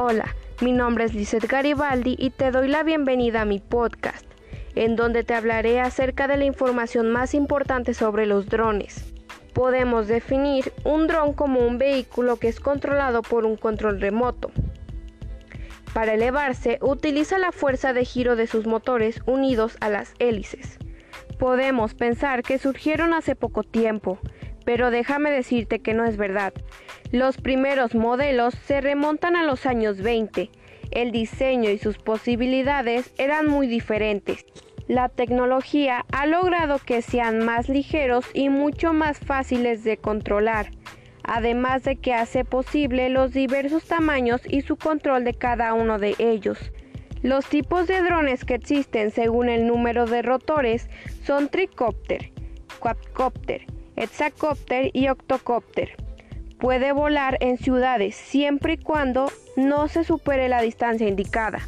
Hola, mi nombre es Lizeth Garibaldi y te doy la bienvenida a mi podcast, en donde te hablaré acerca de la información más importante sobre los drones. Podemos definir un dron como un vehículo que es controlado por un control remoto. Para elevarse, utiliza la fuerza de giro de sus motores unidos a las hélices. Podemos pensar que surgieron hace poco tiempo, pero déjame decirte que no es verdad. Los primeros modelos se remontan a los años 20. El diseño y sus posibilidades eran muy diferentes. La tecnología ha logrado que sean más ligeros y mucho más fáciles de controlar, además de que hace posible los diversos tamaños y su control de cada uno de ellos. Los tipos de drones que existen según el número de rotores son tricópter, quadcopter, hexacopter y octocopter. Puede volar en ciudades siempre y cuando no se supere la distancia indicada.